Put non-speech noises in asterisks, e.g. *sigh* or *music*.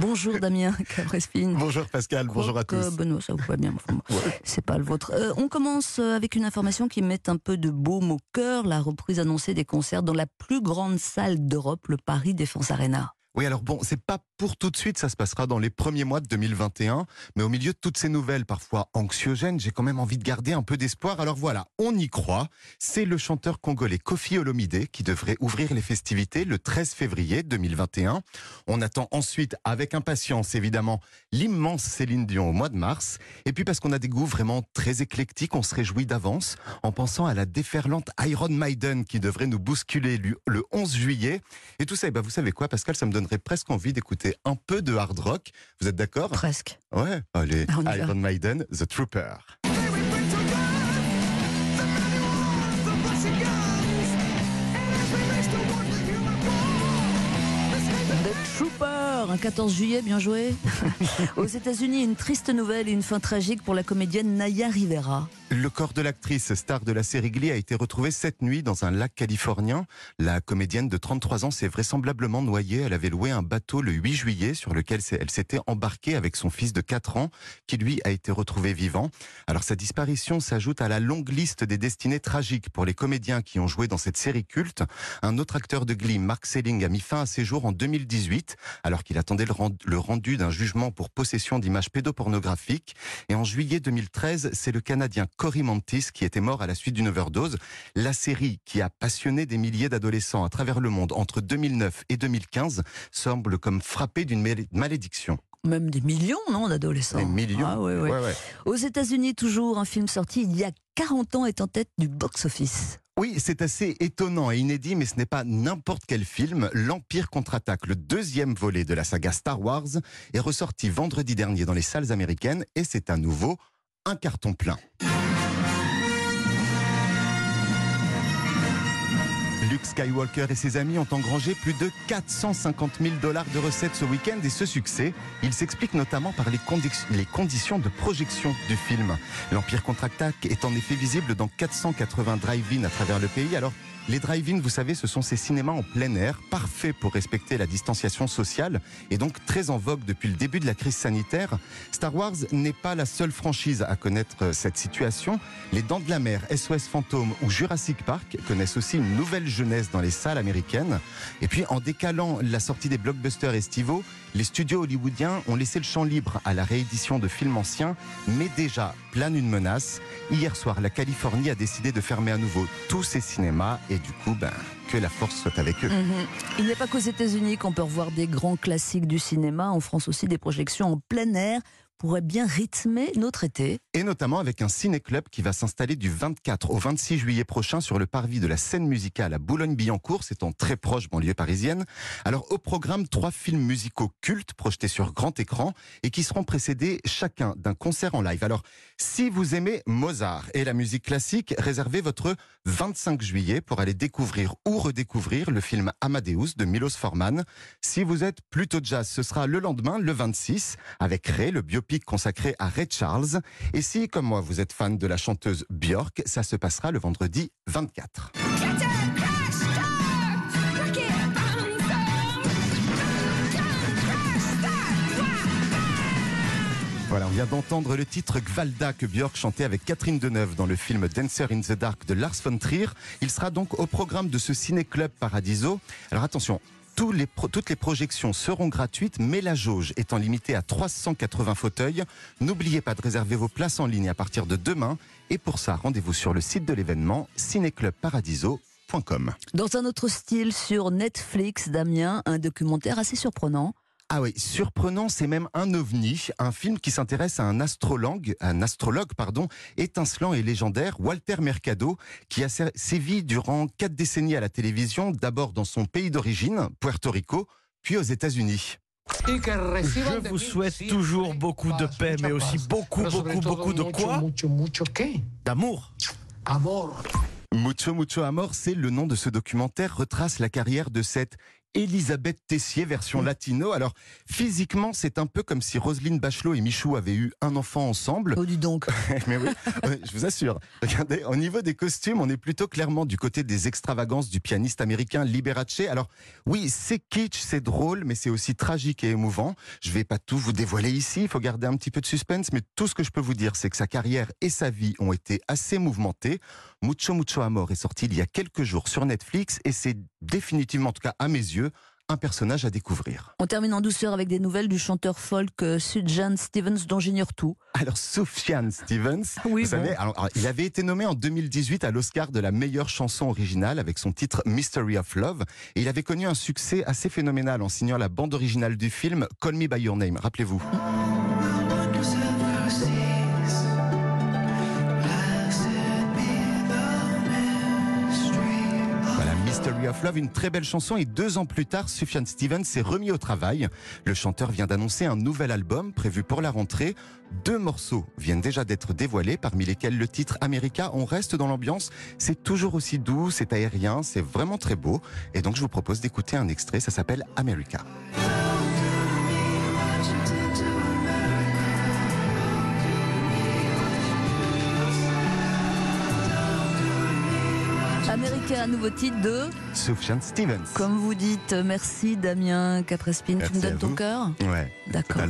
Bonjour Damien *laughs* Cabrespine. Bonjour Pascal, bonjour à tous. Benoît, ça vous va bien, enfin, c'est pas le vôtre. Euh, on commence euh, avec une information qui met un peu de baume au cœur, la reprise annoncée des concerts dans la plus grande salle d'Europe, le Paris Défense Arena. Oui, alors bon, c'est pas pour tout de suite, ça se passera dans les premiers mois de 2021, mais au milieu de toutes ces nouvelles parfois anxiogènes, j'ai quand même envie de garder un peu d'espoir. Alors voilà, on y croit. C'est le chanteur congolais Kofi Olomide qui devrait ouvrir les festivités le 13 février 2021. On attend ensuite avec impatience évidemment l'immense Céline Dion au mois de mars. Et puis parce qu'on a des goûts vraiment très éclectiques, on se réjouit d'avance en pensant à la déferlante Iron Maiden qui devrait nous bousculer le 11 juillet. Et tout ça, eh ben, vous savez quoi Pascal, ça me donne presque envie d'écouter un peu de hard rock. Vous êtes d'accord? Presque. Ouais, allez, ah, Iron Maiden, The Trooper. un 14 juillet, bien joué. *laughs* Aux États-Unis, une triste nouvelle et une fin tragique pour la comédienne Naya Rivera. Le corps de l'actrice star de la série Glee a été retrouvé cette nuit dans un lac californien. La comédienne de 33 ans s'est vraisemblablement noyée. Elle avait loué un bateau le 8 juillet sur lequel elle s'était embarquée avec son fils de 4 ans qui lui a été retrouvé vivant. Alors sa disparition s'ajoute à la longue liste des destinées tragiques pour les comédiens qui ont joué dans cette série culte. Un autre acteur de Glee, Mark Selling, a mis fin à ses jours en 2018 alors qu'il attendait le rendu d'un jugement pour possession d'images pédopornographiques. Et en juillet 2013, c'est le Canadien Cory Mantis qui était mort à la suite d'une overdose. La série qui a passionné des milliers d'adolescents à travers le monde entre 2009 et 2015 semble comme frappée d'une malédiction même des millions, non, d'adolescents. Des millions. Ah, Aux États-Unis, toujours, un film sorti il y a 40 ans est en tête du box-office. Oui, c'est assez étonnant et inédit, mais ce n'est pas n'importe quel film. L'Empire contre-attaque, le deuxième volet de la saga Star Wars, est ressorti vendredi dernier dans les salles américaines et c'est à nouveau un carton plein. Skywalker et ses amis ont engrangé plus de 450 000 dollars de recettes ce week-end et ce succès, il s'explique notamment par les, conditions de projection du film. L'Empire contre-attaque est en effet visible dans 480 drive-in à travers le pays. Alors, les drive-in, vous savez, ce sont ces cinémas en plein air, parfaits pour respecter la distanciation sociale et donc très en vogue depuis le début de la crise sanitaire. Star Wars n'est pas la seule franchise à connaître cette situation. Les Dents de la Mer, SOS Fantôme ou Jurassic Park connaissent aussi une nouvelle jeunesse dans les salles américaines. Et puis, en décalant la sortie des blockbusters estivaux, les studios hollywoodiens ont laissé le champ libre à la réédition de films anciens, mais déjà plane une menace. Hier soir, la Californie a décidé de fermer à nouveau tous ses cinémas et du coup, ben, que la force soit avec eux. Mhm. Il n'y a pas qu'aux États-Unis qu'on peut revoir des grands classiques du cinéma. En France aussi, des projections en plein air pourrait bien rythmer notre été. Et notamment avec un ciné-club qui va s'installer du 24 au 26 juillet prochain sur le parvis de la scène musicale à Boulogne-Billancourt, c'est en très proche banlieue parisienne. Alors au programme, trois films musicaux cultes projetés sur grand écran et qui seront précédés chacun d'un concert en live. Alors si vous aimez Mozart et la musique classique, réservez votre 25 juillet pour aller découvrir ou redécouvrir le film Amadeus de Milos Forman. Si vous êtes plutôt jazz, ce sera le lendemain, le 26, avec Ray, le bio consacré à Ray Charles. Et si, comme moi, vous êtes fan de la chanteuse Björk, ça se passera le vendredi 24. Voilà, on vient d'entendre le titre Gvalda que Björk chantait avec Catherine Deneuve dans le film Dancer in the Dark de Lars von Trier. Il sera donc au programme de ce ciné-club Paradiso. Alors attention, toutes les projections seront gratuites, mais la jauge étant limitée à 380 fauteuils. N'oubliez pas de réserver vos places en ligne à partir de demain. Et pour ça, rendez-vous sur le site de l'événement cinéclubparadiso.com. Dans un autre style, sur Netflix, Damien, un documentaire assez surprenant ah oui, surprenant, c'est même un ovni, un film qui s'intéresse à un astrologue, un astrologue pardon, étincelant et légendaire, Walter Mercado, qui a sévi durant quatre décennies à la télévision, d'abord dans son pays d'origine, Puerto Rico, puis aux États-Unis. Je vous souhaite toujours beaucoup de paix, mais aussi beaucoup, beaucoup, beaucoup de quoi D'amour. Mucho Mucho Amor, c'est le nom de ce documentaire, retrace la carrière de cet Elisabeth Tessier, version latino. Alors, physiquement, c'est un peu comme si Roselyne Bachelot et Michou avaient eu un enfant ensemble. Oh, du donc. *laughs* Mais oui, je vous assure. Regardez, au niveau des costumes, on est plutôt clairement du côté des extravagances du pianiste américain Liberace. Alors, oui, c'est kitsch, c'est drôle, mais c'est aussi tragique et émouvant. Je vais pas tout vous dévoiler ici, il faut garder un petit peu de suspense, mais tout ce que je peux vous dire, c'est que sa carrière et sa vie ont été assez mouvementées. Mucho Mucho Amor est sorti il y a quelques jours sur Netflix et c'est définitivement, en tout cas à mes yeux, un personnage à découvrir. On termine en douceur avec des nouvelles du chanteur folk euh, Sufjan Stevens dont j'ignore tout. Alors Sufjan Stevens, *laughs* vous savez, il avait été nommé en 2018 à l'Oscar de la meilleure chanson originale avec son titre Mystery of Love et il avait connu un succès assez phénoménal en signant la bande originale du film Call Me By Your Name, rappelez-vous. Of Love, une très belle chanson et deux ans plus tard, Sufjan Stevens s'est remis au travail. Le chanteur vient d'annoncer un nouvel album prévu pour la rentrée. Deux morceaux viennent déjà d'être dévoilés, parmi lesquels le titre America. On reste dans l'ambiance, c'est toujours aussi doux, c'est aérien, c'est vraiment très beau. Et donc je vous propose d'écouter un extrait, ça s'appelle America. Américain, nouveau titre de Sufjan Stevens. Comme vous dites, merci Damien Caprespine. tu me donnes ton cœur Ouais. D'accord.